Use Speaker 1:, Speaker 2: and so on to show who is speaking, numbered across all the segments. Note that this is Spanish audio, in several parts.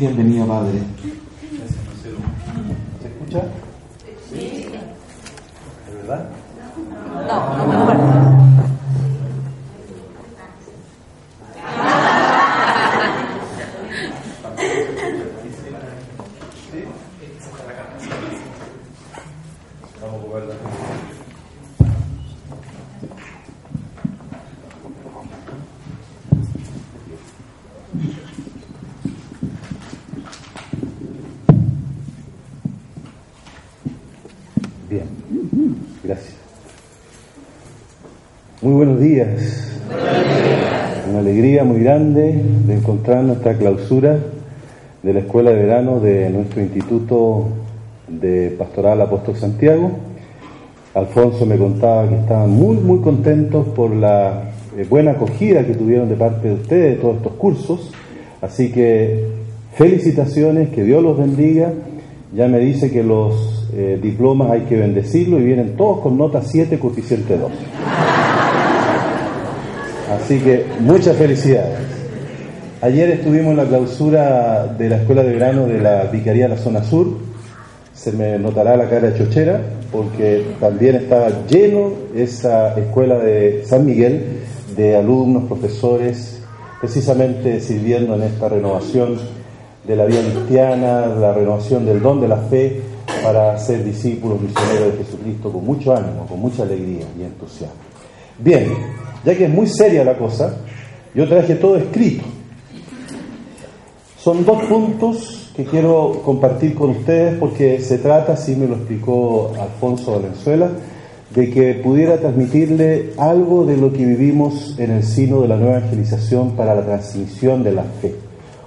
Speaker 1: Bienvenido, Padre. ¿Se escucha? Grande de encontrar nuestra clausura de la Escuela de Verano de nuestro Instituto de Pastoral Apóstol Santiago. Alfonso me contaba que estaban muy, muy contentos por la eh, buena acogida que tuvieron de parte de ustedes de todos estos cursos. Así que felicitaciones, que Dios los bendiga. Ya me dice que los eh, diplomas hay que bendecirlos y vienen todos con nota 7, coeficiente 2. Así que muchas felicidades. Ayer estuvimos en la clausura de la Escuela de Verano de la Vicaría de la Zona Sur. Se me notará la cara chochera porque también estaba lleno esa escuela de San Miguel de alumnos, profesores, precisamente sirviendo en esta renovación de la vida cristiana, la renovación del don de la fe para ser discípulos misioneros de Jesucristo con mucho ánimo, con mucha alegría y entusiasmo. Bien, ya que es muy seria la cosa, yo traje todo escrito. Son dos puntos que quiero compartir con ustedes porque se trata, así me lo explicó Alfonso Valenzuela, de que pudiera transmitirle algo de lo que vivimos en el sino de la nueva evangelización para la transmisión de la fe.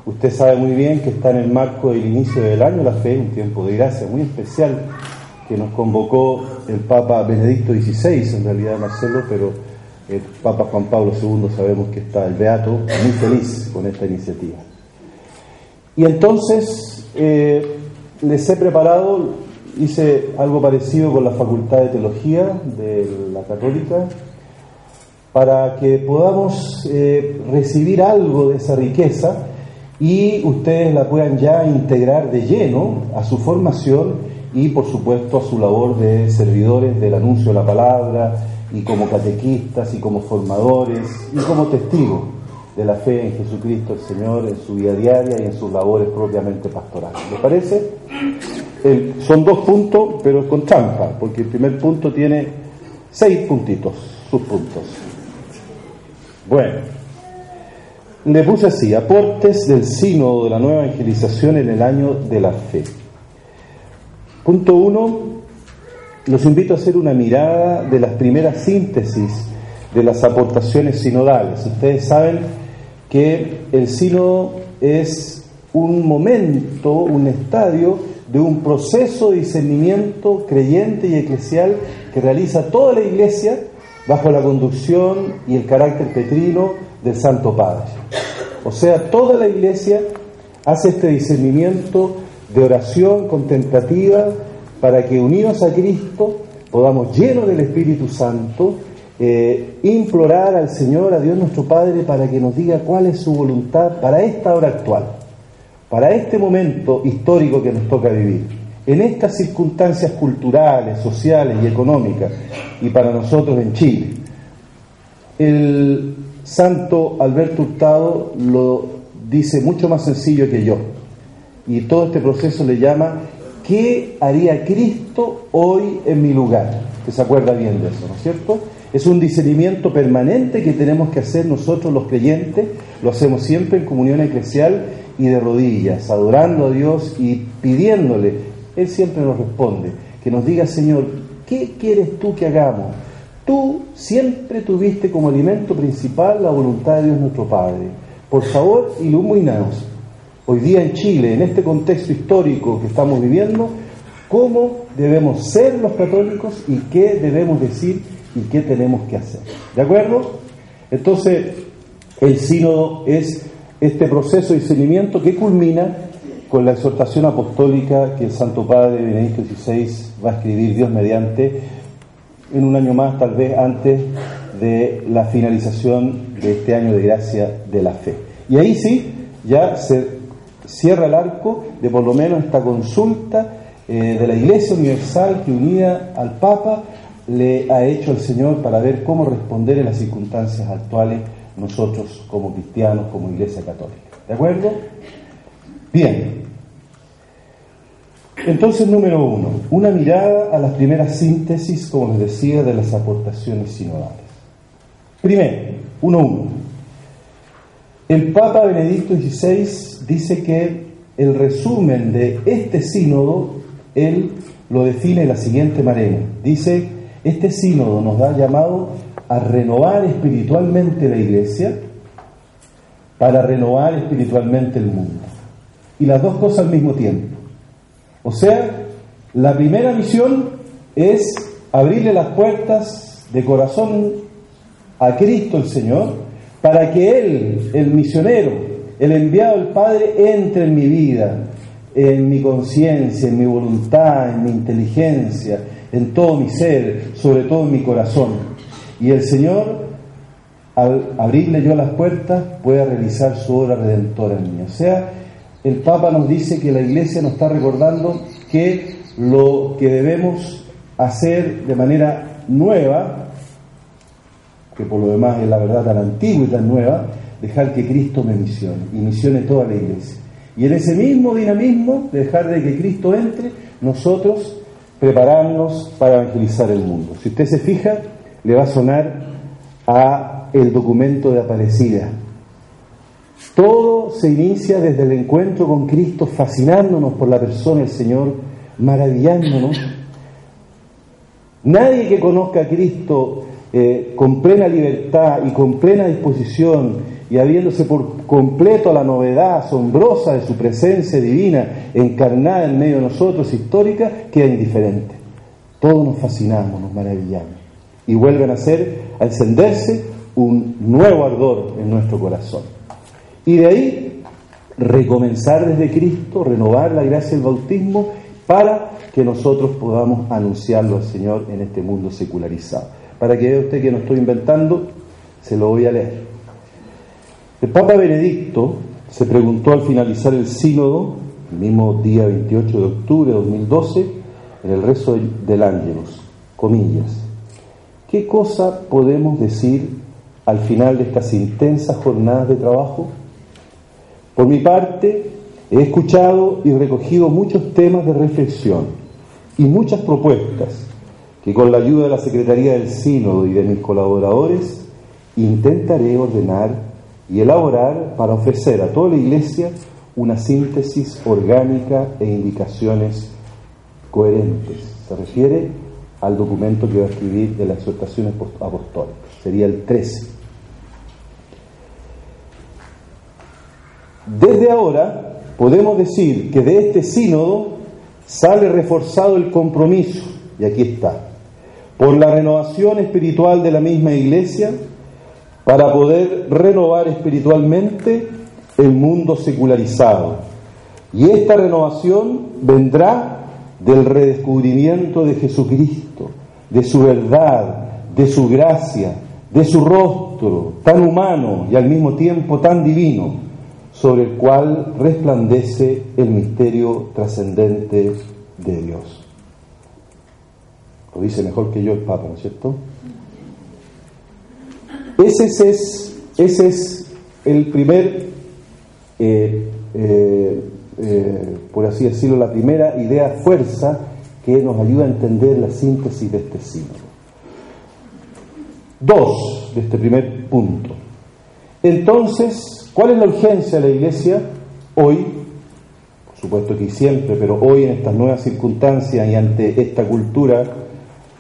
Speaker 1: Usted sabe muy bien que está en el marco del inicio del año la fe, un tiempo de gracia muy especial que nos convocó el Papa Benedicto XVI, en realidad Marcelo, pero el Papa Juan Pablo II sabemos que está el Beato muy feliz con esta iniciativa. Y entonces eh, les he preparado, hice algo parecido con la Facultad de Teología de la Católica, para que podamos eh, recibir algo de esa riqueza y ustedes la puedan ya integrar de lleno a su formación y por supuesto a su labor de servidores del anuncio de la palabra y como catequistas y como formadores y como testigos de la fe en Jesucristo el Señor en su vida diaria y en sus labores propiamente pastorales. ¿Les parece? Son dos puntos, pero con trampa, porque el primer punto tiene seis puntitos, sus puntos. Bueno, le puse así, aportes del sínodo de la nueva evangelización en el año de la fe. Punto uno, los invito a hacer una mirada de las primeras síntesis de las aportaciones sinodales. Ustedes saben que el sínodo es un momento, un estadio de un proceso de discernimiento creyente y eclesial que realiza toda la iglesia bajo la conducción y el carácter petrino del Santo Padre. O sea, toda la iglesia hace este discernimiento de oración contemplativa para que unidos a Cristo podamos, llenos del Espíritu Santo, eh, implorar al Señor, a Dios nuestro Padre, para que nos diga cuál es su voluntad para esta hora actual, para este momento histórico que nos toca vivir, en estas circunstancias culturales, sociales y económicas, y para nosotros en Chile. El santo Alberto Hurtado lo dice mucho más sencillo que yo, y todo este proceso le llama ¿qué haría Cristo hoy en mi lugar? ¿Usted se acuerda bien de eso, no es cierto? Es un discernimiento permanente que tenemos que hacer nosotros los creyentes, lo hacemos siempre en comunión eclesial y de rodillas, adorando a Dios y pidiéndole, Él siempre nos responde, que nos diga, Señor, ¿qué quieres tú que hagamos? Tú siempre tuviste como alimento principal la voluntad de Dios nuestro Padre. Por favor, iluminaos hoy día en Chile, en este contexto histórico que estamos viviendo, cómo debemos ser los católicos y qué debemos decir y qué tenemos que hacer. ¿De acuerdo? Entonces, el sínodo es este proceso de discernimiento que culmina con la exhortación apostólica que el Santo Padre Benedicto XVI va a escribir Dios mediante en un año más, tal vez antes de la finalización de este año de gracia de la fe. Y ahí sí, ya se cierra el arco de por lo menos esta consulta eh, de la Iglesia Universal que unida al Papa le ha hecho el Señor para ver cómo responder en las circunstancias actuales nosotros como cristianos, como Iglesia Católica. ¿De acuerdo? Bien. Entonces, número uno, una mirada a las primeras síntesis, como les decía, de las aportaciones sinodales. Primero, uno uno. El Papa Benedicto XVI dice que el resumen de este sínodo, él lo define de la siguiente manera. Dice, este sínodo nos da llamado a renovar espiritualmente la iglesia para renovar espiritualmente el mundo. Y las dos cosas al mismo tiempo. O sea, la primera misión es abrirle las puertas de corazón a Cristo el Señor para que Él, el misionero, el enviado del Padre, entre en mi vida, en mi conciencia, en mi voluntad, en mi inteligencia, en todo mi ser, sobre todo en mi corazón. Y el Señor, al abrirle yo las puertas, pueda realizar su obra redentora en mí. O sea, el Papa nos dice que la Iglesia nos está recordando que lo que debemos hacer de manera nueva, que por lo demás es la verdad tan antigua y tan nueva, dejar que Cristo me misione y misione toda la Iglesia. Y en ese mismo dinamismo, dejar de que Cristo entre, nosotros prepararnos para evangelizar el mundo. Si usted se fija, le va a sonar a el documento de Aparecida, todo se inicia desde el encuentro con Cristo, fascinándonos por la persona del Señor, maravillándonos. Nadie que conozca a Cristo eh, con plena libertad y con plena disposición y habiéndose por completo la novedad asombrosa de su presencia divina encarnada en medio de nosotros, histórica, queda indiferente. Todos nos fascinamos, nos maravillamos y vuelven a ser, a encenderse un nuevo ardor en nuestro corazón. Y de ahí recomenzar desde Cristo, renovar la gracia del bautismo para que nosotros podamos anunciarlo al Señor en este mundo secularizado. Para que vea usted que no estoy inventando, se lo voy a leer. El Papa Benedicto se preguntó al finalizar el sínodo, el mismo día 28 de octubre de 2012, en el rezo del Ángelus, comillas, ¿qué cosa podemos decir al final de estas intensas jornadas de trabajo? Por mi parte, he escuchado y recogido muchos temas de reflexión y muchas propuestas que con la ayuda de la Secretaría del Sínodo y de mis colaboradores intentaré ordenar y elaborar para ofrecer a toda la Iglesia una síntesis orgánica e indicaciones coherentes. Se refiere al documento que va a escribir de las exhortaciones apostólicas. Sería el 13. Desde ahora podemos decir que de este sínodo sale reforzado el compromiso, y aquí está, por la renovación espiritual de la misma iglesia para poder renovar espiritualmente el mundo secularizado. Y esta renovación vendrá del redescubrimiento de Jesucristo, de su verdad, de su gracia, de su rostro tan humano y al mismo tiempo tan divino sobre el cual resplandece el misterio trascendente de Dios. Lo dice mejor que yo el Papa, ¿no es cierto? Ese es, el primer, eh, eh, eh, por así decirlo, la primera idea fuerza que nos ayuda a entender la síntesis de este siglo. Dos, de este primer punto. Entonces, ¿Cuál es la urgencia de la Iglesia hoy? Por supuesto que siempre, pero hoy en estas nuevas circunstancias y ante esta cultura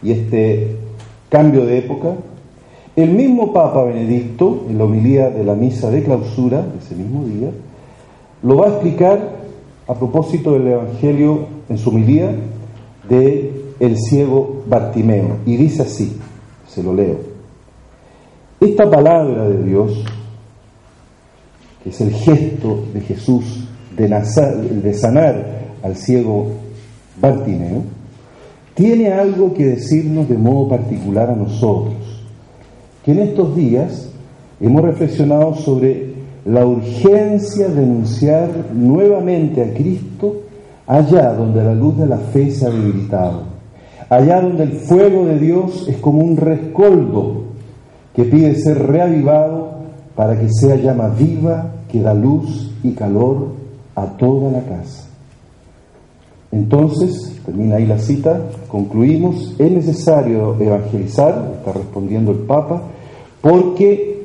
Speaker 1: y este cambio de época, el mismo Papa Benedicto, en la homilía de la misa de clausura ese mismo día, lo va a explicar a propósito del Evangelio en su homilía de el ciego Bartimeo. Y dice así, se lo leo. Esta palabra de Dios que es el gesto de Jesús de, de sanar al ciego Bartimeo, tiene algo que decirnos de modo particular a nosotros, que en estos días hemos reflexionado sobre la urgencia de anunciar nuevamente a Cristo allá donde la luz de la fe se ha debilitado, allá donde el fuego de Dios es como un rescoldo que pide ser reavivado para que sea llama viva que da luz y calor a toda la casa. Entonces, termina ahí la cita, concluimos, es necesario evangelizar, está respondiendo el Papa, porque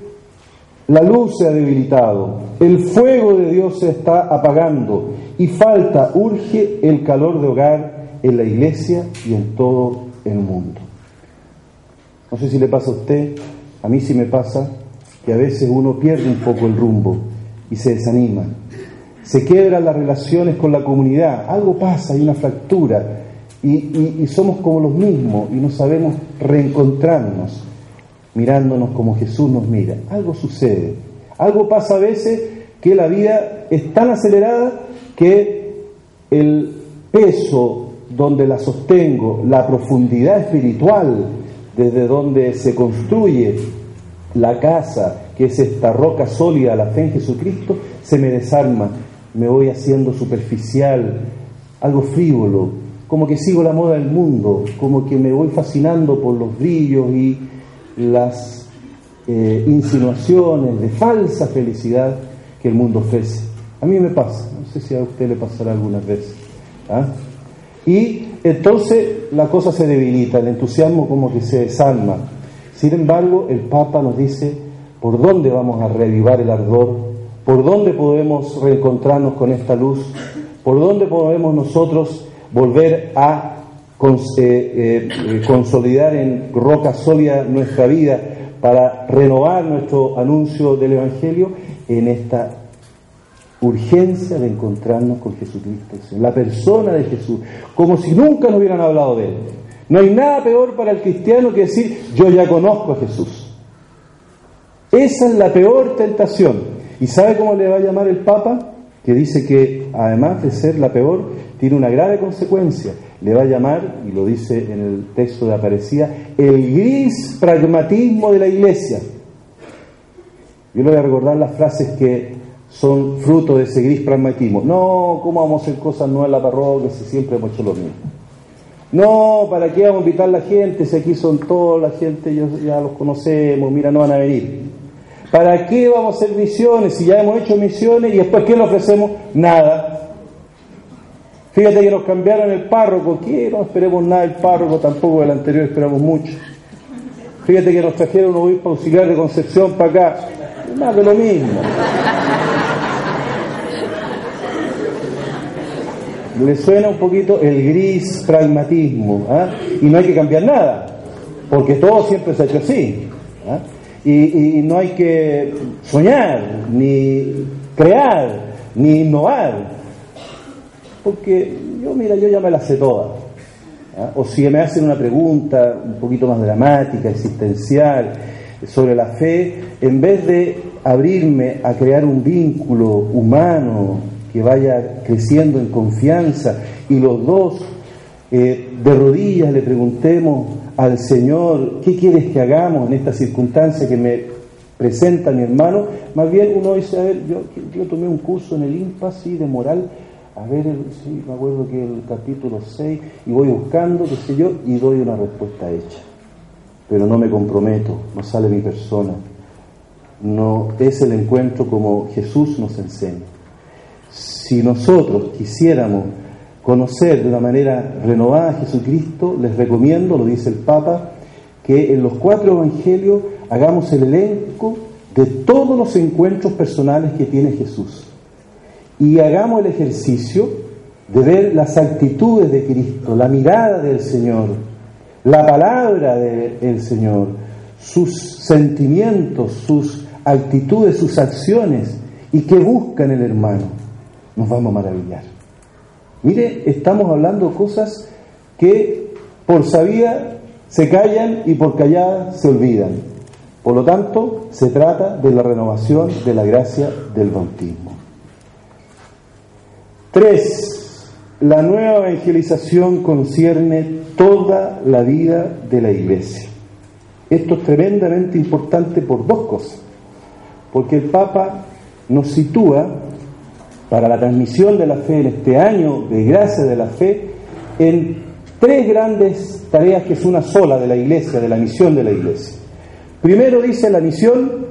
Speaker 1: la luz se ha debilitado, el fuego de Dios se está apagando y falta, urge el calor de hogar en la iglesia y en todo el mundo. No sé si le pasa a usted, a mí sí me pasa que a veces uno pierde un poco el rumbo y se desanima. Se quebran las relaciones con la comunidad, algo pasa, hay una fractura. Y, y somos como los mismos y no sabemos reencontrarnos mirándonos como Jesús nos mira. Algo sucede, algo pasa a veces que la vida es tan acelerada que el peso donde la sostengo, la profundidad espiritual desde donde se construye la casa, que es esta roca sólida, la fe en Jesucristo, se me desarma, me voy haciendo superficial, algo frívolo, como que sigo la moda del mundo, como que me voy fascinando por los brillos y las eh, insinuaciones de falsa felicidad que el mundo ofrece. A mí me pasa, no sé si a usted le pasará algunas veces. ¿ah? Y entonces la cosa se debilita, el entusiasmo como que se desalma. Sin embargo, el Papa nos dice por dónde vamos a reavivar el ardor, por dónde podemos reencontrarnos con esta luz, por dónde podemos nosotros volver a eh, eh, consolidar en roca sólida nuestra vida para renovar nuestro anuncio del Evangelio en esta urgencia de encontrarnos con Jesucristo, la persona de Jesús, como si nunca nos hubieran hablado de Él. No hay nada peor para el cristiano que decir, yo ya conozco a Jesús. Esa es la peor tentación. ¿Y sabe cómo le va a llamar el Papa? Que dice que además de ser la peor, tiene una grave consecuencia. Le va a llamar, y lo dice en el texto de Aparecida, el gris pragmatismo de la iglesia. Yo le voy a recordar las frases que son fruto de ese gris pragmatismo. No, ¿cómo vamos a hacer cosas nuevas en la parroquia si siempre hemos hecho lo mismo? No, ¿para qué vamos a invitar a la gente si aquí son todos, la gente ya, los conocemos, mira, no van a venir? ¿Para qué vamos a hacer misiones si ya hemos hecho misiones y después qué le ofrecemos? Nada. Fíjate que nos cambiaron el párroco, ¿qué? No esperemos nada del párroco, tampoco del anterior esperamos mucho. Fíjate que nos trajeron un obispo auxiliar de Concepción para acá, más de lo mismo. Le suena un poquito el gris pragmatismo, ¿ah? y no hay que cambiar nada, porque todo siempre se ha hecho así. ¿ah? Y no hay que soñar, ni crear, ni innovar, porque yo, mira, yo ya me la sé toda. ¿ah? O si me hacen una pregunta un poquito más dramática, existencial, sobre la fe, en vez de abrirme a crear un vínculo humano que vaya creciendo en confianza y los dos eh, de rodillas le preguntemos al Señor, ¿qué quieres que hagamos en esta circunstancia que me presenta mi hermano? Más bien uno dice, a ver, yo, tomé un curso en el IMPA, sí, de moral, a ver, sí, me acuerdo que el capítulo 6, y voy buscando, qué sé yo, y doy una respuesta hecha. Pero no me comprometo, no sale mi persona. No es el encuentro como Jesús nos enseña. Si nosotros quisiéramos conocer de una manera renovada a Jesucristo, les recomiendo, lo dice el Papa, que en los cuatro evangelios hagamos el elenco de todos los encuentros personales que tiene Jesús y hagamos el ejercicio de ver las actitudes de Cristo, la mirada del Señor, la palabra del Señor, sus sentimientos, sus actitudes, sus acciones y qué busca en el hermano. Nos vamos a maravillar. Mire, estamos hablando cosas que por sabía se callan y por callada se olvidan. Por lo tanto, se trata de la renovación de la gracia del bautismo. Tres, la nueva evangelización concierne toda la vida de la iglesia. Esto es tremendamente importante por dos cosas. Porque el Papa nos sitúa para la transmisión de la fe en este año de gracia de la fe en tres grandes tareas que es una sola de la iglesia, de la misión de la iglesia. Primero dice la misión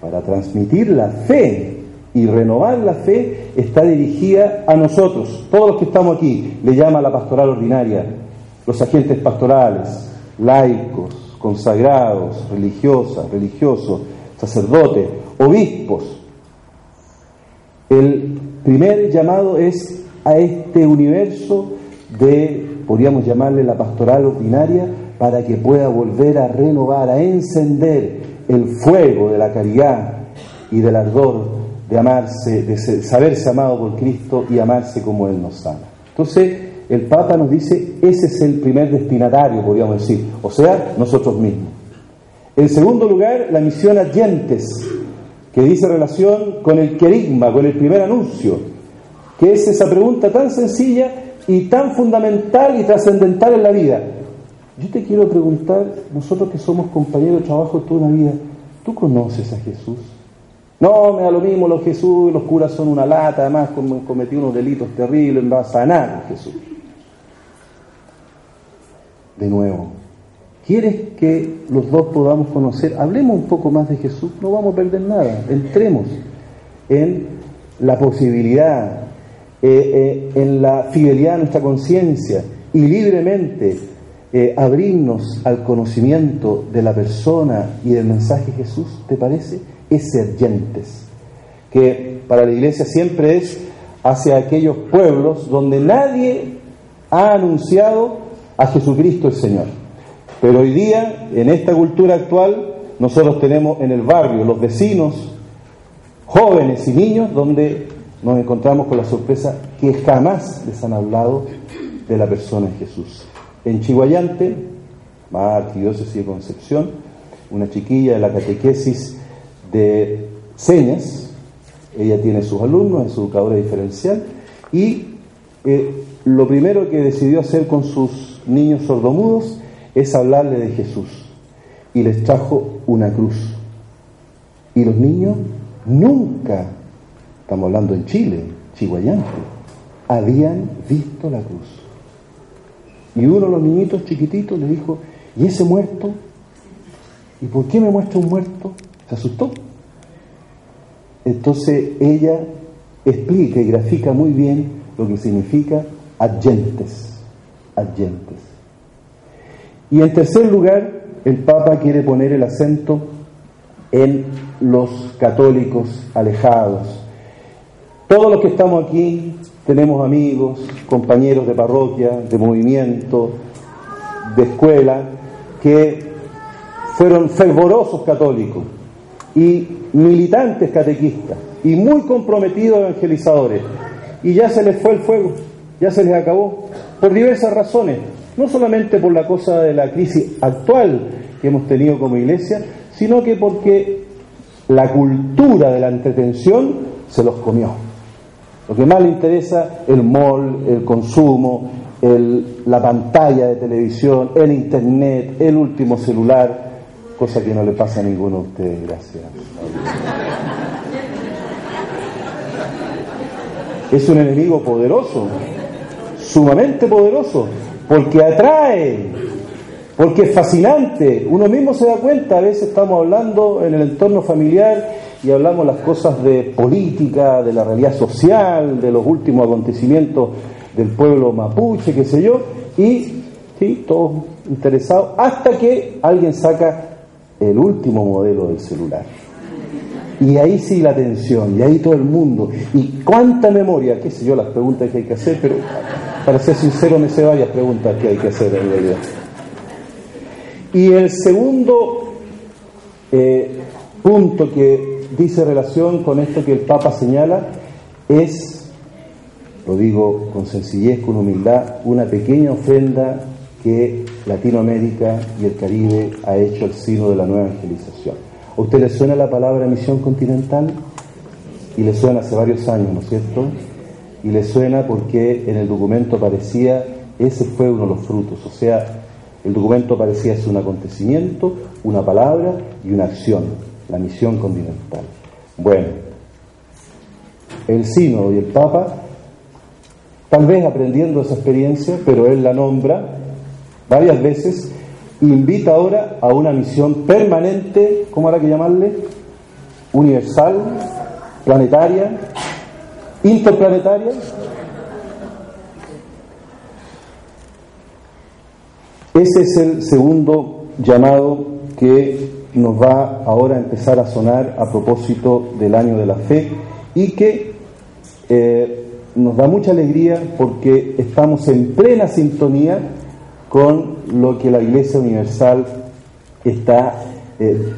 Speaker 1: para transmitir la fe y renovar la fe está dirigida a nosotros, todos los que estamos aquí, le llama la pastoral ordinaria, los agentes pastorales, laicos, consagrados, religiosas, religiosos, sacerdotes, obispos. El primer llamado es a este universo de, podríamos llamarle la pastoral ordinaria, para que pueda volver a renovar, a encender el fuego de la caridad y del ardor de amarse, de saberse amado por Cristo y amarse como Él nos ama. Entonces, el Papa nos dice, ese es el primer destinatario, podríamos decir, o sea, nosotros mismos. En segundo lugar, la misión adyentes, que dice relación con el querigma, con el primer anuncio, que es esa pregunta tan sencilla y tan fundamental y trascendental en la vida. Yo te quiero preguntar, nosotros que somos compañeros de trabajo toda una vida, ¿tú conoces a Jesús? No, me da lo mismo los Jesús, los curas son una lata, además cometí unos delitos terribles, no va a sanar Jesús. De nuevo, ¿quieres que los dos podamos conocer? Hablemos un poco más de Jesús, no vamos a perder nada, entremos en la posibilidad, eh, eh, en la fidelidad de nuestra conciencia y libremente eh, abrirnos al conocimiento de la persona y del mensaje de Jesús, ¿te parece? Es ser que para la iglesia siempre es hacia aquellos pueblos donde nadie ha anunciado a Jesucristo el Señor. Pero hoy día, en esta cultura actual, nosotros tenemos en el barrio los vecinos, jóvenes y niños, donde nos encontramos con la sorpresa que jamás les han hablado de la persona de Jesús. En Chihuayante, arquidiócesis de Concepción, una chiquilla de la catequesis de señas, ella tiene sus alumnos, es su educadora diferencial, y eh, lo primero que decidió hacer con sus niños sordomudos es hablarle de Jesús. Y les trajo una cruz. Y los niños nunca, estamos hablando en Chile, Chihuayante, habían visto la cruz. Y uno de los niñitos chiquititos le dijo, ¿y ese muerto? ¿Y por qué me muestra un muerto? Se asustó. Entonces ella explica y grafica muy bien lo que significa adyentes, adyentes. Y en tercer lugar, el Papa quiere poner el acento en los católicos alejados. Todos los que estamos aquí tenemos amigos, compañeros de parroquia, de movimiento, de escuela, que fueron fervorosos católicos y militantes catequistas y muy comprometidos evangelizadores. Y ya se les fue el fuego, ya se les acabó, por diversas razones, no solamente por la cosa de la crisis actual que hemos tenido como iglesia, sino que porque la cultura de la entretención se los comió. Lo que más le interesa, el mall, el consumo, el, la pantalla de televisión, el internet, el último celular, cosa que no le pasa a ninguno de ustedes, gracias. Es un enemigo poderoso, sumamente poderoso, porque atrae, porque es fascinante. Uno mismo se da cuenta, a veces estamos hablando en el entorno familiar y hablamos las cosas de política, de la realidad social, de los últimos acontecimientos del pueblo mapuche, qué sé yo, y sí, todos interesados, hasta que alguien saca el último modelo del celular. Y ahí sí la atención, y ahí todo el mundo. Y cuánta memoria, qué sé yo, las preguntas que hay que hacer, pero para ser sincero me sé varias preguntas que hay que hacer en realidad. Y el segundo eh, punto que dice relación con esto que el Papa señala es, lo digo con sencillez, con humildad, una pequeña ofrenda que Latinoamérica y el Caribe ha hecho al sino de la nueva evangelización. ¿A usted le suena la palabra misión continental? Y le suena hace varios años, ¿no es cierto? Y le suena porque en el documento aparecía, ese fue uno de los frutos, o sea, el documento parecía ser un acontecimiento, una palabra y una acción, la misión continental. Bueno, el sínodo y el papa, tal vez aprendiendo esa experiencia, pero él la nombra varias veces, invita ahora a una misión permanente, ¿cómo habrá que llamarle? Universal, planetaria, interplanetaria. Ese es el segundo llamado que nos va ahora a empezar a sonar a propósito del año de la fe y que eh, nos da mucha alegría porque estamos en plena sintonía con lo que la Iglesia Universal está eh,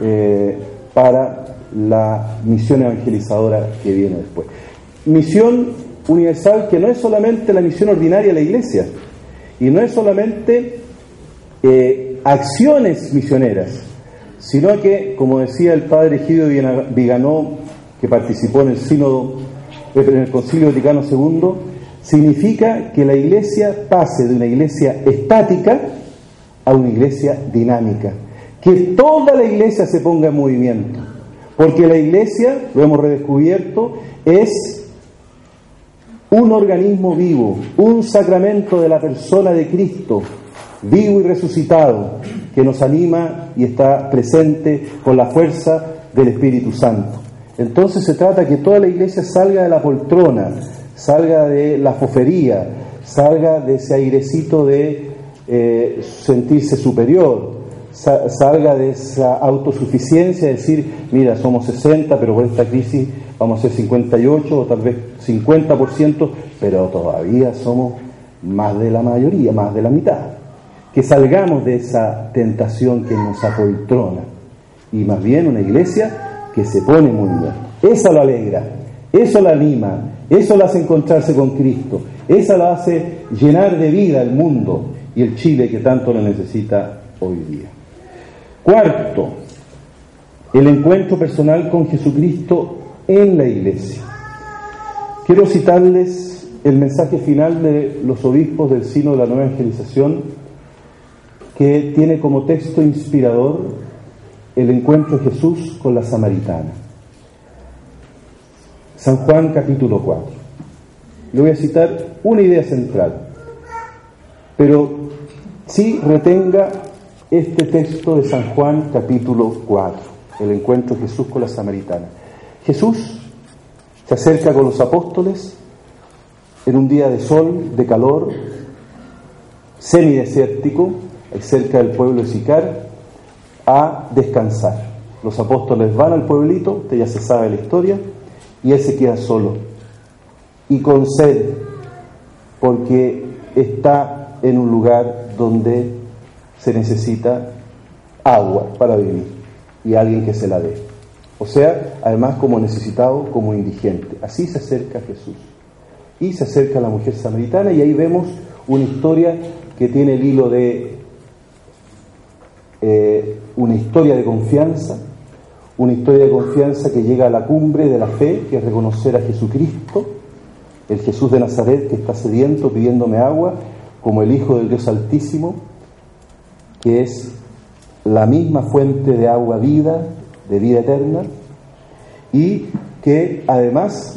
Speaker 1: eh, para la misión evangelizadora que viene después. Misión universal que no es solamente la misión ordinaria de la Iglesia y no es solamente acciones misioneras, sino que, como decía el padre Egidio Viganó, que participó en el sínodo, en el Concilio Vaticano II, significa que la iglesia pase de una iglesia estática a una iglesia dinámica, que toda la iglesia se ponga en movimiento, porque la iglesia, lo hemos redescubierto, es un organismo vivo, un sacramento de la persona de Cristo, vivo y resucitado, que nos anima y está presente con la fuerza del Espíritu Santo. Entonces se trata que toda la iglesia salga de la poltrona, salga de la fofería, salga de ese airecito de eh, sentirse superior, salga de esa autosuficiencia, decir, mira, somos 60, pero por esta crisis vamos a ser 58 o tal vez 50%, pero todavía somos más de la mayoría, más de la mitad que salgamos de esa tentación que nos apoltrona y más bien una iglesia que se pone en movimiento. Esa lo alegra, eso la anima, eso la hace encontrarse con Cristo, esa la hace llenar de vida el mundo y el Chile que tanto lo necesita hoy día. Cuarto, el encuentro personal con Jesucristo en la iglesia. Quiero citarles el mensaje final de los obispos del Sino de la Nueva Evangelización que tiene como texto inspirador el encuentro de Jesús con la samaritana. San Juan capítulo 4. Le voy a citar una idea central, pero sí retenga este texto de San Juan capítulo 4, el encuentro de Jesús con la samaritana. Jesús se acerca con los apóstoles en un día de sol, de calor, semidesértico, cerca del pueblo de Sicar, a descansar. Los apóstoles van al pueblito, usted ya se sabe la historia, y él se queda solo y con sed, porque está en un lugar donde se necesita agua para vivir y alguien que se la dé. O sea, además como necesitado, como indigente. Así se acerca Jesús. Y se acerca a la mujer samaritana y ahí vemos una historia que tiene el hilo de eh, una historia de confianza, una historia de confianza que llega a la cumbre de la fe, que es reconocer a Jesucristo, el Jesús de Nazaret que está sediento pidiéndome agua, como el Hijo del Dios Altísimo, que es la misma fuente de agua vida, de vida eterna, y que además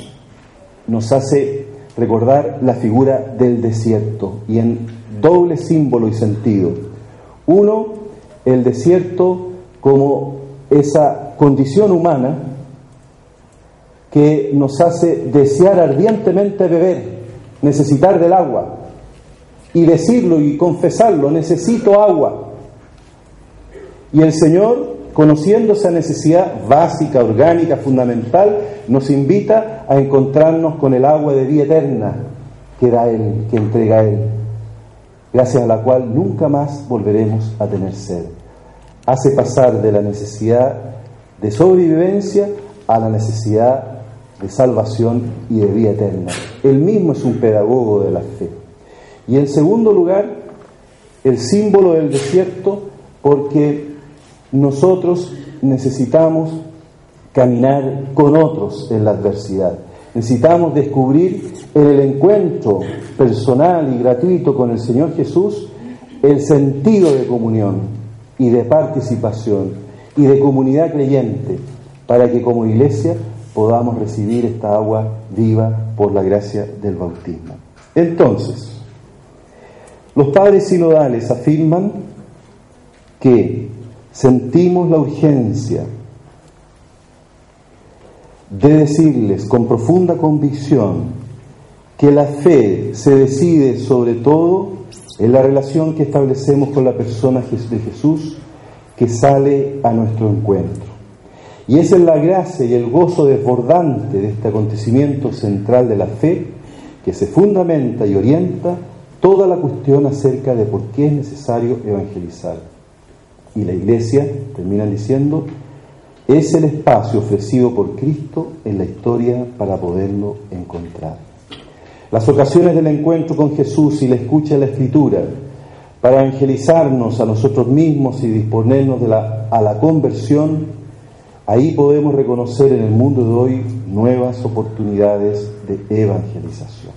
Speaker 1: nos hace recordar la figura del desierto, y en doble símbolo y sentido. Uno, el desierto como esa condición humana que nos hace desear ardientemente beber, necesitar del agua, y decirlo y confesarlo, necesito agua. Y el Señor, conociendo esa necesidad básica, orgánica, fundamental, nos invita a encontrarnos con el agua de vida eterna que da Él, que entrega Él gracias a la cual nunca más volveremos a tener sed. Hace pasar de la necesidad de sobrevivencia a la necesidad de salvación y de vida eterna. Él mismo es un pedagogo de la fe. Y en segundo lugar, el símbolo del desierto, porque nosotros necesitamos caminar con otros en la adversidad. Necesitamos descubrir en el encuentro personal y gratuito con el Señor Jesús el sentido de comunión y de participación y de comunidad creyente para que como iglesia podamos recibir esta agua viva por la gracia del bautismo. Entonces, los padres sinodales afirman que sentimos la urgencia de decirles con profunda convicción que la fe se decide sobre todo en la relación que establecemos con la persona de Jesús que sale a nuestro encuentro. Y es la gracia y el gozo desbordante de este acontecimiento central de la fe que se fundamenta y orienta toda la cuestión acerca de por qué es necesario evangelizar. Y la iglesia, terminan diciendo, es el espacio ofrecido por Cristo en la historia para poderlo encontrar. Las ocasiones del encuentro con Jesús y la escucha de la Escritura para evangelizarnos a nosotros mismos y disponernos a la conversión, ahí podemos reconocer en el mundo de hoy nuevas oportunidades de evangelización.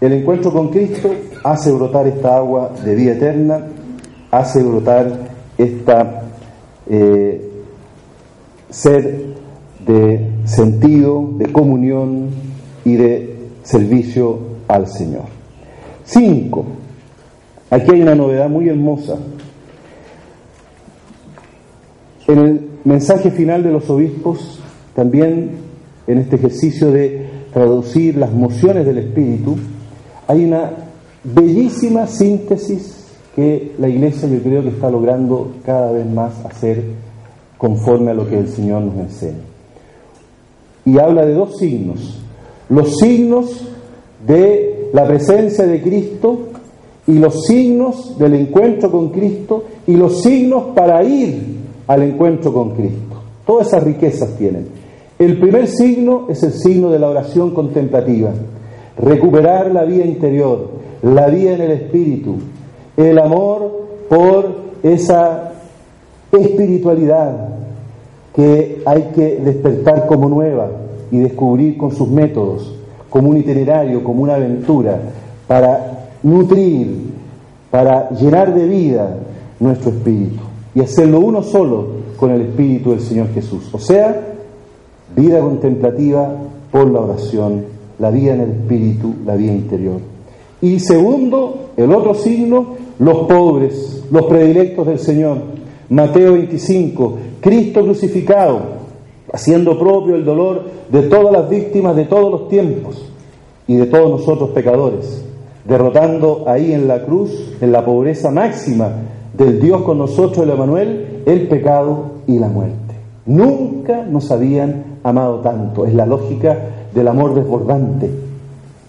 Speaker 1: El encuentro con Cristo hace brotar esta agua de vida eterna, hace brotar esta eh, ser de sentido, de comunión y de servicio al Señor. Cinco, aquí hay una novedad muy hermosa. En el mensaje final de los obispos, también en este ejercicio de traducir las mociones del Espíritu, hay una bellísima síntesis que la Iglesia yo creo que está logrando cada vez más hacer conforme a lo que el Señor nos enseña. Y habla de dos signos, los signos de la presencia de Cristo y los signos del encuentro con Cristo y los signos para ir al encuentro con Cristo. Todas esas riquezas tienen. El primer signo es el signo de la oración contemplativa recuperar la vida interior, la vida en el espíritu, el amor por esa espiritualidad que hay que despertar como nueva y descubrir con sus métodos, como un itinerario, como una aventura, para nutrir, para llenar de vida nuestro espíritu y hacerlo uno solo con el espíritu del Señor Jesús. O sea, vida contemplativa por la oración la vida en el espíritu, la vida interior. Y segundo, el otro signo, los pobres, los predilectos del Señor. Mateo 25, Cristo crucificado, haciendo propio el dolor de todas las víctimas de todos los tiempos y de todos nosotros pecadores, derrotando ahí en la cruz, en la pobreza máxima del Dios con nosotros, el Emanuel, el pecado y la muerte. Nunca nos habían amado tanto. Es la lógica del amor desbordante,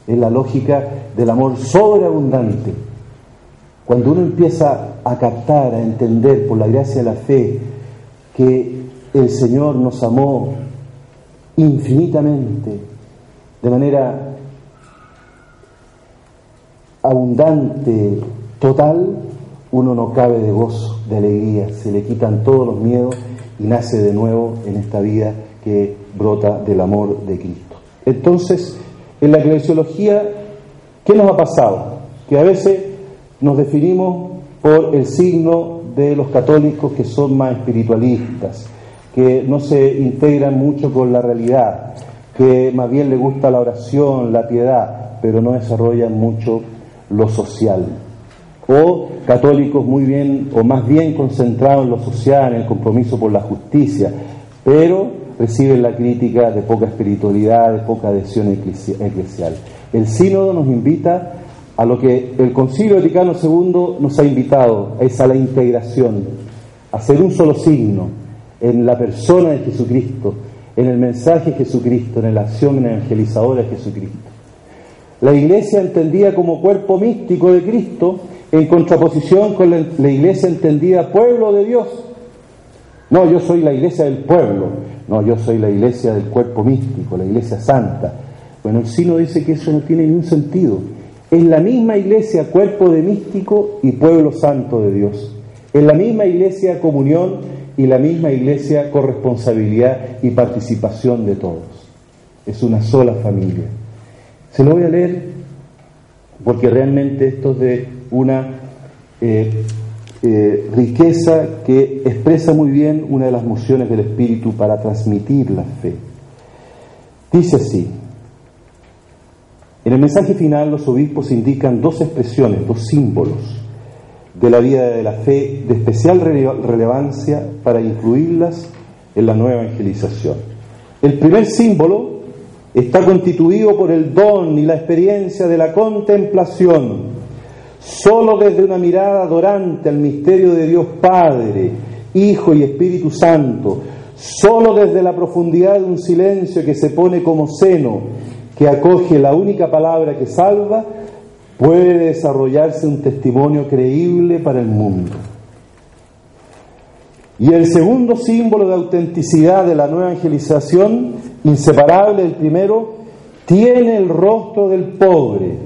Speaker 1: es la lógica del amor sobreabundante. Cuando uno empieza a captar, a entender por la gracia de la fe que el Señor nos amó infinitamente, de manera abundante, total, uno no cabe de gozo, de alegría, se le quitan todos los miedos y nace de nuevo en esta vida que brota del amor de Cristo. Entonces, en la eclesiología, ¿qué nos ha pasado? Que a veces nos definimos por el signo de los católicos que son más espiritualistas, que no se integran mucho con la realidad, que más bien le gusta la oración, la piedad, pero no desarrollan mucho lo social. O católicos muy bien, o más bien concentrados en lo social, en el compromiso por la justicia, pero reciben la crítica de poca espiritualidad, de poca adhesión eclesial. El sínodo nos invita a lo que el Concilio Vaticano II nos ha invitado, es a la integración, a ser un solo signo en la persona de Jesucristo, en el mensaje de Jesucristo, en la acción evangelizadora de Jesucristo. La iglesia entendida como cuerpo místico de Cristo, en contraposición con la iglesia entendida pueblo de Dios. No, yo soy la iglesia del pueblo, no, yo soy la iglesia del cuerpo místico, la iglesia santa. Bueno, el sino dice que eso no tiene ningún sentido. Es la misma iglesia cuerpo de místico y pueblo santo de Dios. Es la misma iglesia comunión y la misma iglesia corresponsabilidad y participación de todos. Es una sola familia. Se lo voy a leer porque realmente esto es de una eh, eh, riqueza que expresa muy bien una de las mociones del Espíritu para transmitir la fe. Dice así, en el mensaje final los obispos indican dos expresiones, dos símbolos de la vida de la fe de especial relevancia para incluirlas en la nueva evangelización. El primer símbolo está constituido por el don y la experiencia de la contemplación, solo desde una mirada adorante al misterio de Dios Padre, Hijo y Espíritu Santo, solo desde la profundidad de un silencio que se pone como seno, que acoge la única palabra que salva, puede desarrollarse un testimonio creíble para el mundo. Y el segundo símbolo de autenticidad de la nueva evangelización, inseparable del primero, tiene el rostro del pobre,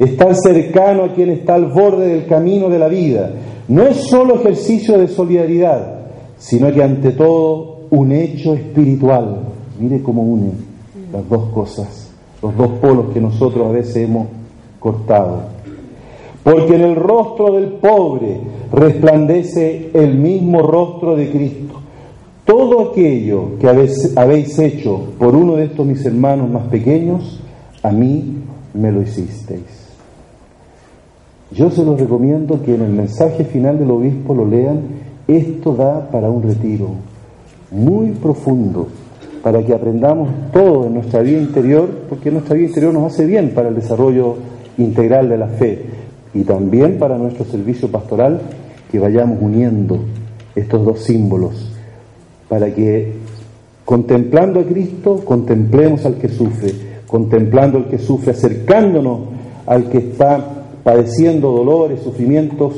Speaker 1: estar cercano a quien está al borde del camino de la vida. No es solo ejercicio de solidaridad, sino que ante todo un hecho espiritual. Mire cómo une las dos cosas, los dos polos que nosotros a veces hemos cortado. Porque en el rostro del pobre resplandece el mismo rostro de Cristo. Todo aquello que habéis hecho por uno de estos mis hermanos más pequeños, a mí me lo hicisteis. Yo se los recomiendo que en el mensaje final del obispo lo lean. Esto da para un retiro muy profundo, para que aprendamos todo en nuestra vida interior, porque nuestra vida interior nos hace bien para el desarrollo integral de la fe y también para nuestro servicio pastoral que vayamos uniendo estos dos símbolos para que contemplando a Cristo contemplemos al que sufre, contemplando al que sufre, acercándonos al que está padeciendo dolores, sufrimientos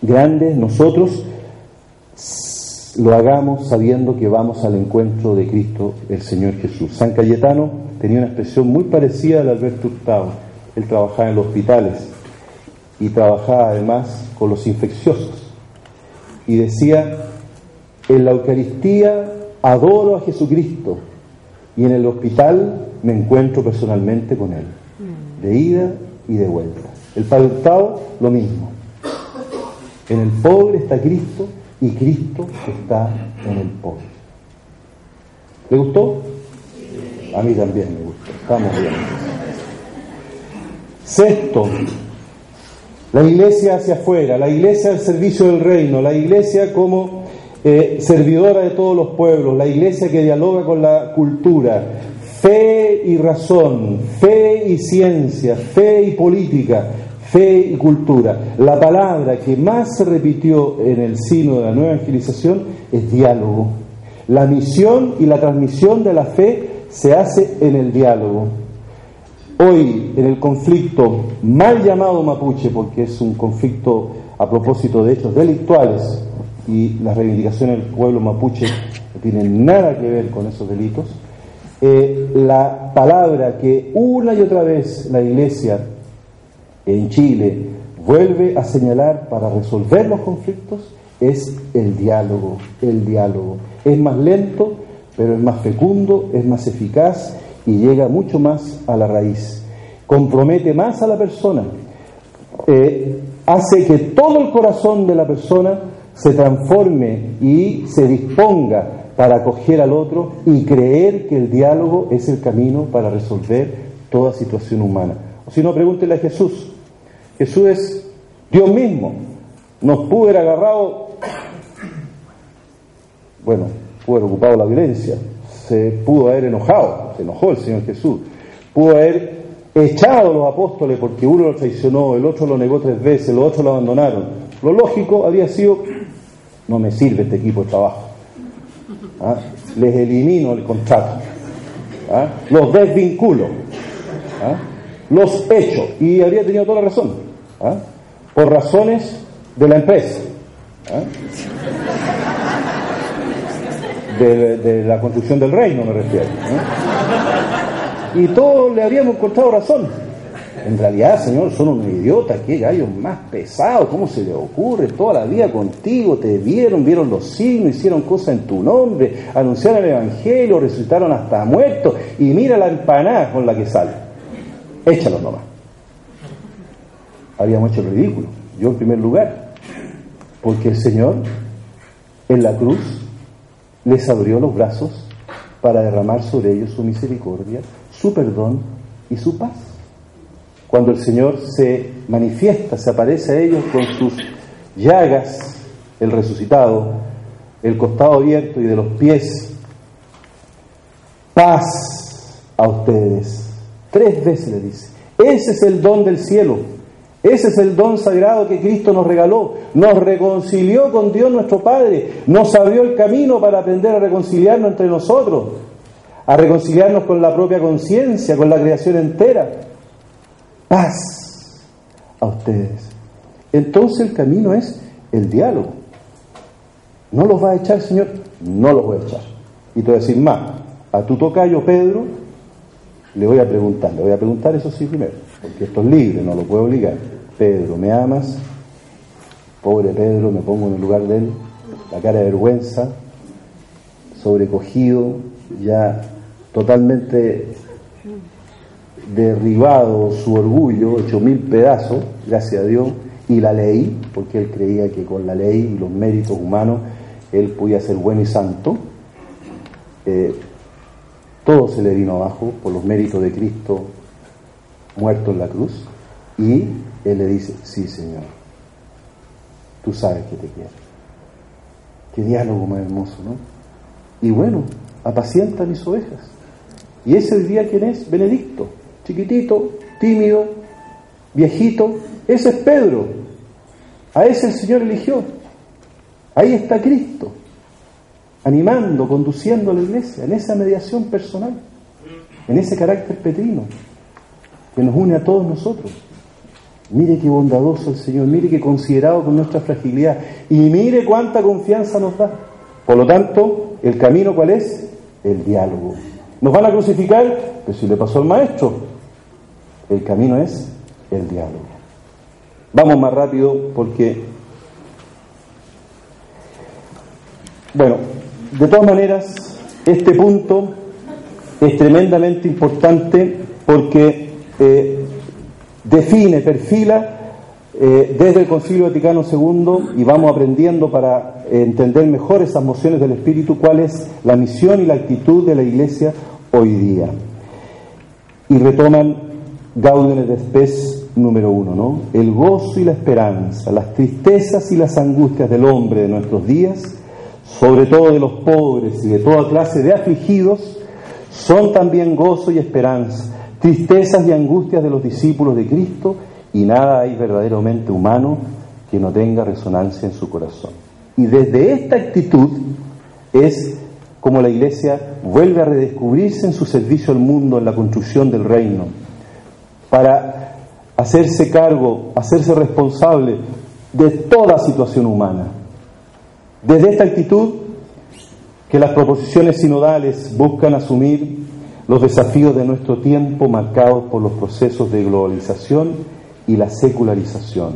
Speaker 1: grandes, nosotros lo hagamos sabiendo que vamos al encuentro de Cristo el Señor Jesús. San Cayetano tenía una expresión muy parecida a la Alberto Hurtado él trabajaba en los hospitales y trabajaba además con los infecciosos. Y decía, en la Eucaristía adoro a Jesucristo y en el hospital me encuentro personalmente con Él, de ida y de vuelta. El Padre Hurtado, lo mismo. En el pobre está Cristo y Cristo está en el pobre. ¿Le gustó? A mí también me gustó. Estamos bien. Sexto, la iglesia hacia afuera, la iglesia al servicio del reino, la iglesia como eh, servidora de todos los pueblos, la iglesia que dialoga con la cultura, fe y razón, fe y ciencia, fe y política, fe y cultura. La palabra que más se repitió en el sino de la nueva evangelización es diálogo. La misión y la transmisión de la fe se hace en el diálogo. Hoy, en el conflicto mal llamado mapuche, porque es un conflicto a propósito de hechos delictuales y las reivindicaciones del pueblo mapuche no tienen nada que ver con esos delitos, eh, la palabra que una y otra vez la Iglesia en Chile vuelve a señalar para resolver los conflictos es el diálogo, el diálogo. Es más lento, pero es más fecundo, es más eficaz y llega mucho más a la raíz. Compromete más a la persona, eh, hace que todo el corazón de la persona se transforme y se disponga para acoger al otro y creer que el diálogo es el camino para resolver toda situación humana. O si no, pregúntele a Jesús. Jesús es Dios mismo. Nos pudo haber agarrado, bueno, pudo haber ocupado la violencia, se pudo haber enojado, se enojó el Señor Jesús, pudo haber echado a los apóstoles porque uno lo traicionó, el otro lo negó tres veces, los otros lo abandonaron. Lo lógico había sido, no me sirve este equipo de trabajo. ¿Ah? Les elimino el contrato. ¿Ah? Los desvinculo. ¿Ah? Los echo. Y habría tenido toda la razón. Por razones de la empresa de, la construcción del reino, me refiero. Y todos le habíamos encontrado razón. En realidad, Señor, son unos idiotas, qué gallos más pesados, ¿cómo se le ocurre? Toda la vida contigo, te vieron, vieron los signos, hicieron cosas en tu nombre, anunciaron el Evangelio, resucitaron hasta muertos, y mira la empanada con la que sale. Échalos nomás. Habíamos hecho el ridículo, yo en primer lugar Porque el Señor en la cruz les abrió los brazos para derramar sobre ellos su misericordia, su perdón y su paz. Cuando el Señor se manifiesta, se aparece a ellos con sus llagas, el resucitado, el costado abierto y de los pies, paz a ustedes. Tres veces le dice, ese es el don del cielo, ese es el don sagrado que Cristo nos regaló, nos reconcilió con Dios nuestro Padre, nos abrió el camino para aprender a reconciliarnos entre nosotros, a reconciliarnos con la propia conciencia, con la creación entera. Paz a ustedes. Entonces el camino es el diálogo. ¿No los va a echar, Señor? No los voy a echar. Y te voy a decir más. A tu tocayo, Pedro, le voy a preguntar. Le voy a preguntar eso sí primero, porque esto es libre, no lo puedo obligar. Pedro, ¿me amas? Pobre Pedro, me pongo en el lugar de él, la cara de vergüenza, sobrecogido, ya totalmente derribado su orgullo, hecho mil pedazos, gracias a Dios, y la ley, porque él creía que con la ley y los méritos humanos él podía ser bueno y santo. Eh, todo se le vino abajo por los méritos de Cristo muerto en la cruz. Y él le dice, sí Señor, tú sabes que te quiero. Qué diálogo más hermoso, ¿no? Y bueno, apacienta mis ovejas. Y ese día, ¿quién es? Benedicto, chiquitito, tímido, viejito. Ese es Pedro. A ese el Señor eligió. Ahí está Cristo, animando, conduciendo a la iglesia, en esa mediación personal, en ese carácter petrino que nos une a todos nosotros. Mire qué bondadoso el Señor, mire qué considerado con nuestra fragilidad y mire cuánta confianza nos da. Por lo tanto, el camino cuál es? El diálogo. Nos van a crucificar, pero si le pasó al maestro, el camino es el diálogo. Vamos más rápido porque, bueno, de todas maneras, este punto es tremendamente importante porque eh, define, perfila eh, desde el Concilio Vaticano II y vamos aprendiendo para entender mejor esas mociones del Espíritu cuál es la misión y la actitud de la Iglesia hoy día. Y retoman Gaudium et Spes número uno, ¿no? El gozo y la esperanza, las tristezas y las angustias del hombre de nuestros días, sobre todo de los pobres y de toda clase de afligidos, son también gozo y esperanza tristezas y angustias de los discípulos de Cristo y nada hay verdaderamente humano que no tenga resonancia en su corazón. Y desde esta actitud es como la Iglesia vuelve a redescubrirse en su servicio al mundo, en la construcción del reino, para hacerse cargo, hacerse responsable de toda situación humana. Desde esta actitud que las proposiciones sinodales buscan asumir los desafíos de nuestro tiempo marcados por los procesos de globalización y la secularización,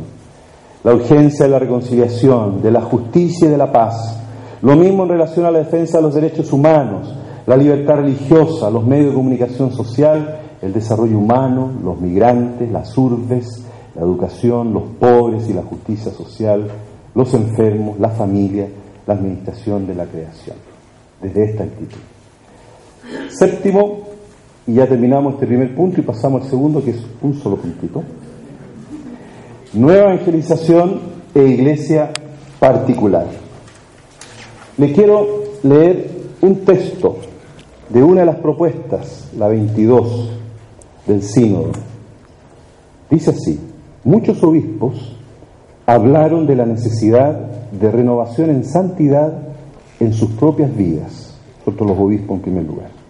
Speaker 1: la urgencia de la reconciliación, de la justicia y de la paz, lo mismo en relación a la defensa de los derechos humanos, la libertad religiosa, los medios de comunicación social, el desarrollo humano, los migrantes, las urbes, la educación, los pobres y la justicia social, los enfermos, la familia, la administración de la creación, desde esta actitud. Séptimo, y ya terminamos este primer punto y pasamos al segundo, que es un solo puntito. Nueva evangelización e iglesia particular. Le quiero leer un texto de una de las propuestas, la 22 del sínodo. Dice así, muchos obispos hablaron de la necesidad de renovación en santidad en sus propias vidas, sobre los obispos en primer lugar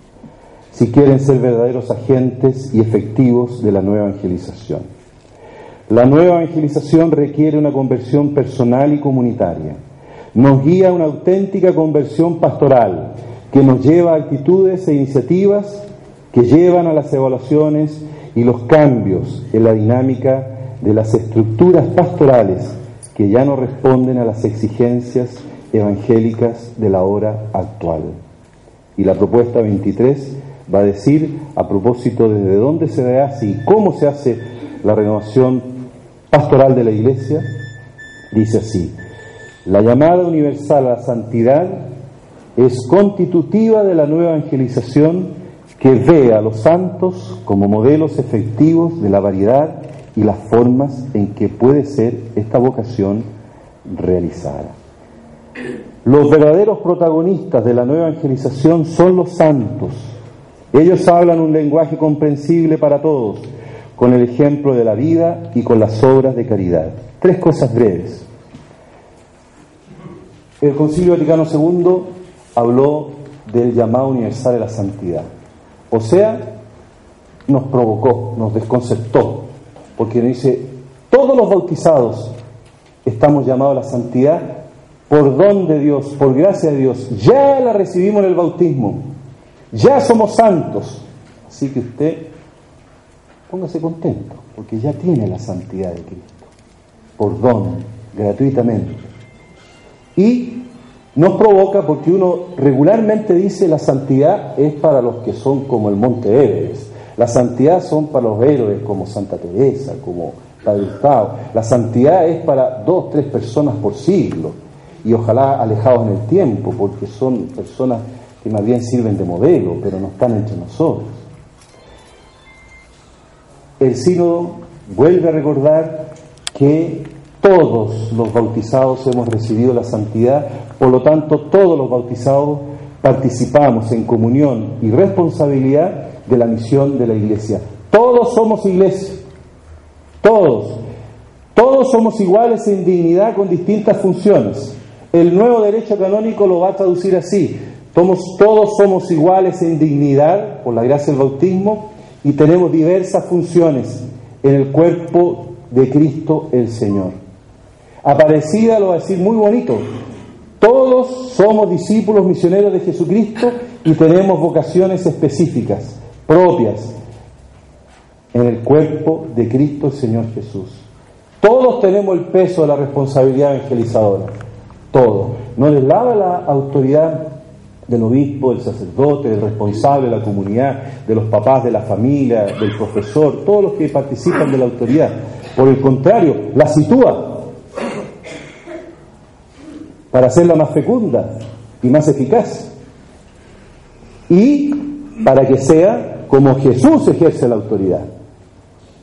Speaker 1: si quieren ser verdaderos agentes y efectivos de la nueva evangelización. La nueva evangelización requiere una conversión personal y comunitaria. Nos guía una auténtica conversión pastoral que nos lleva a actitudes e iniciativas que llevan a las evaluaciones y los cambios en la dinámica de las estructuras pastorales que ya no responden a las exigencias evangélicas de la hora actual. Y la propuesta 23 va a decir a propósito desde dónde se hace y cómo se hace la renovación pastoral de la iglesia, dice así, La llamada universal a la santidad es constitutiva de la nueva evangelización que ve a los santos como modelos efectivos de la variedad y las formas en que puede ser esta vocación realizada. Los verdaderos protagonistas de la nueva evangelización son los santos. Ellos hablan un lenguaje comprensible para todos, con el ejemplo de la vida y con las obras de caridad. Tres cosas breves. El Concilio Vaticano II habló del llamado universal de la santidad. O sea, nos provocó, nos desconcertó, porque dice, todos los bautizados estamos llamados a la santidad por don de Dios, por gracia de Dios. Ya la recibimos en el bautismo, ya somos santos. Así que usted póngase contento, porque ya tiene la santidad de Cristo, por don, gratuitamente. Y nos provoca porque uno regularmente dice la santidad es para los que son como el monte Everest. La santidad son para los héroes como Santa Teresa, como Padre Gustavo. La santidad es para dos, tres personas por siglo y ojalá alejados en el tiempo porque son personas que más bien sirven de modelo, pero no están entre nosotros. El sínodo vuelve a recordar que todos los bautizados hemos recibido la santidad, por lo tanto todos los bautizados participamos en comunión y responsabilidad de la misión de la iglesia. Todos somos iglesia, todos. Todos somos iguales en dignidad con distintas funciones. El nuevo derecho canónico lo va a traducir así. Todos somos iguales en dignidad por la gracia del bautismo y tenemos diversas funciones en el cuerpo de Cristo el Señor. Aparecida lo va a decir muy bonito. Todos somos discípulos misioneros de Jesucristo y tenemos vocaciones específicas, propias, en el cuerpo de Cristo el Señor Jesús. Todos tenemos el peso de la responsabilidad evangelizadora. Todos. No les lava la autoridad del obispo, del sacerdote, del responsable de la comunidad, de los papás de la familia, del profesor, todos los que participan de la autoridad. Por el contrario, la sitúa para hacerla más fecunda y más eficaz. Y para que sea como Jesús ejerce la autoridad,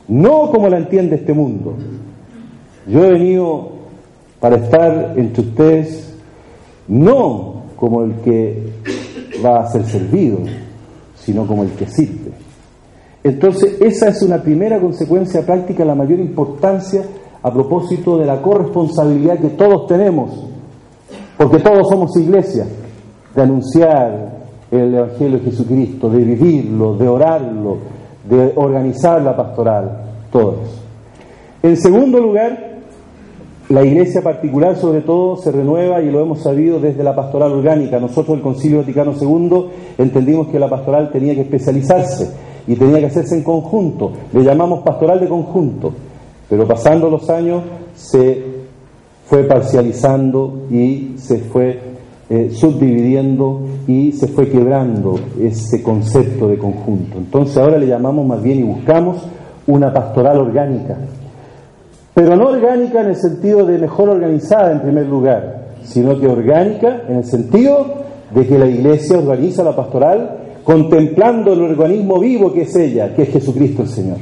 Speaker 1: no como la entiende este mundo. Yo he venido para estar entre ustedes no como el que va a ser servido, sino como el que sirve. Entonces, esa es una primera consecuencia práctica, la mayor importancia a propósito de la corresponsabilidad que todos tenemos porque todos somos iglesia, de anunciar el Evangelio de Jesucristo, de vivirlo, de orarlo, de organizar la pastoral, todos. En segundo lugar, la iglesia particular sobre todo se renueva y lo hemos sabido desde la pastoral orgánica. Nosotros el Concilio Vaticano II entendimos que la pastoral tenía que especializarse y tenía que hacerse en conjunto. Le llamamos pastoral de conjunto, pero pasando los años se fue parcializando y se fue eh, subdividiendo y se fue quebrando ese concepto de conjunto. Entonces ahora le llamamos más bien y buscamos una pastoral orgánica, pero no orgánica en el sentido de mejor organizada en primer lugar, sino que orgánica en el sentido de que la iglesia organiza la pastoral contemplando el organismo vivo que es ella, que es Jesucristo el Señor.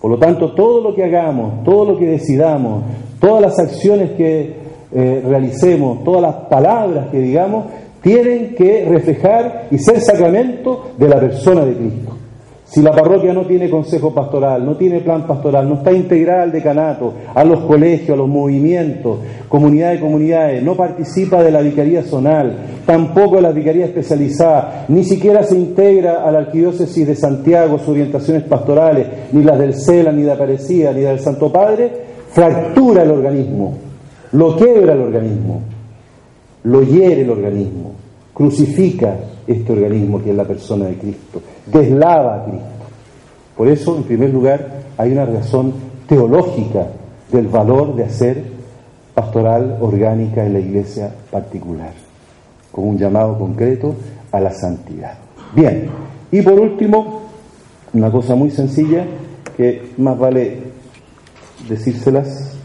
Speaker 1: Por lo tanto, todo lo que hagamos, todo lo que decidamos, todas las acciones que eh, realicemos, todas las palabras que digamos, tienen que reflejar y ser sacramento de la persona de Cristo. Si la parroquia no tiene consejo pastoral, no tiene plan pastoral, no está integrada al decanato, a los colegios, a los movimientos, comunidades de comunidades, no participa de la vicaría zonal, tampoco de la vicaría especializada, ni siquiera se integra a la arquidiócesis de Santiago, sus orientaciones pastorales, ni las del CELA, ni de Aparecida, ni del Santo Padre, fractura el organismo, lo quiebra el organismo, lo hiere el organismo, crucifica este organismo que es la persona de Cristo, deslava a Cristo. Por eso, en primer lugar, hay una razón teológica del valor de hacer pastoral orgánica en la iglesia particular, con un llamado concreto a la santidad. Bien, y por último, una cosa muy sencilla que más vale decírselas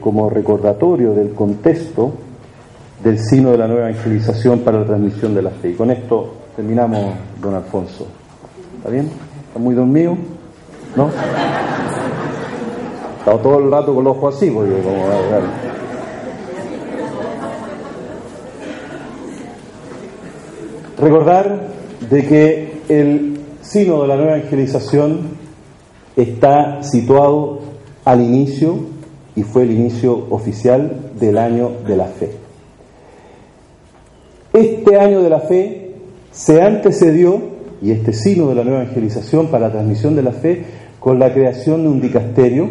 Speaker 1: como recordatorio del contexto del sino de la nueva evangelización para la transmisión de la fe. Y con esto terminamos, don Alfonso. ¿Está bien? ¿Está muy dormido? ¿No? Está todo el rato con los ojos así, porque como... Recordar de que el sino de la nueva evangelización está situado al inicio y fue el inicio oficial del año de la fe. Este año de la fe se antecedió, y este sino de la nueva evangelización para la transmisión de la fe, con la creación de un dicasterio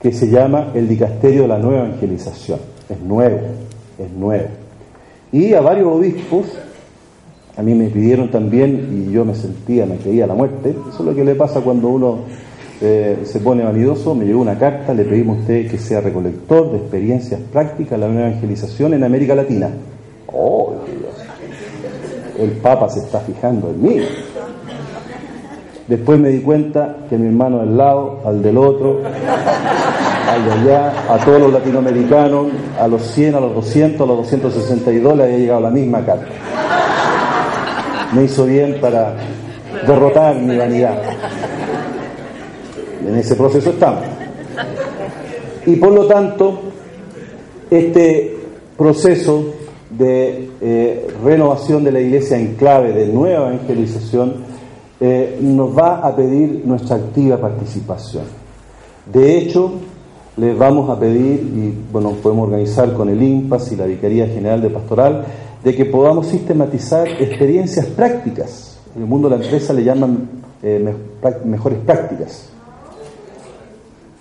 Speaker 1: que se llama el dicasterio de la nueva evangelización. Es nuevo, es nuevo. Y a varios obispos a mí me pidieron también, y yo me sentía, me creía la muerte. Eso es lo que le pasa cuando uno eh, se pone vanidoso. Me llegó una carta, le pedimos a usted que sea recolector de experiencias prácticas de la nueva evangelización en América Latina. ¡Oh, El Papa se está fijando en mí. Después me di cuenta que mi hermano del lado, al del otro, al de allá, a todos los latinoamericanos, a los 100, a los 200, a los 262 le había llegado la misma carta me hizo bien para derrotar mi vanidad. En ese proceso estamos. Y por lo tanto, este proceso de eh, renovación de la iglesia en clave de nueva evangelización eh, nos va a pedir nuestra activa participación. De hecho, les vamos a pedir, y bueno, podemos organizar con el IMPAS y la Vicaría General de Pastoral, de que podamos sistematizar experiencias prácticas. En el mundo de la empresa le llaman eh, mejores prácticas.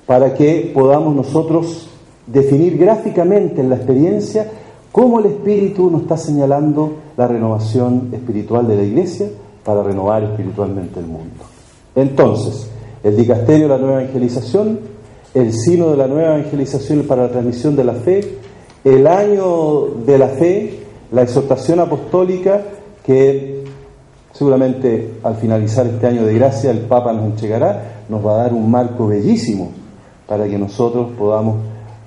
Speaker 1: Para que podamos nosotros definir gráficamente en la experiencia cómo el Espíritu nos está señalando la renovación espiritual de la iglesia para renovar espiritualmente el mundo. Entonces, el dicasterio de la nueva evangelización, el sino de la nueva evangelización para la transmisión de la fe, el año de la fe, la exhortación apostólica que seguramente al finalizar este año de gracia el Papa nos entregará, nos va a dar un marco bellísimo para que nosotros podamos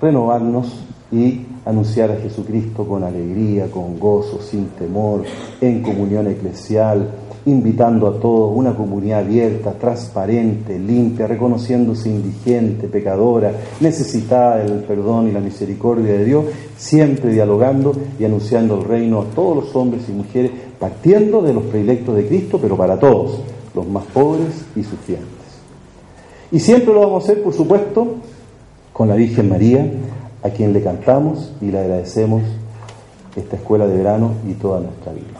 Speaker 1: renovarnos y anunciar a Jesucristo con alegría, con gozo, sin temor, en comunión eclesial, invitando a todos, una comunidad abierta, transparente, limpia, reconociéndose indigente, pecadora, necesitada del perdón y la misericordia de Dios, siempre dialogando y anunciando el reino a todos los hombres y mujeres, partiendo de los predilectos de Cristo, pero para todos, los más pobres y sufrientes. Y siempre lo vamos a hacer, por supuesto, con la Virgen María, a quien le cantamos y le agradecemos esta escuela de verano y toda nuestra vida.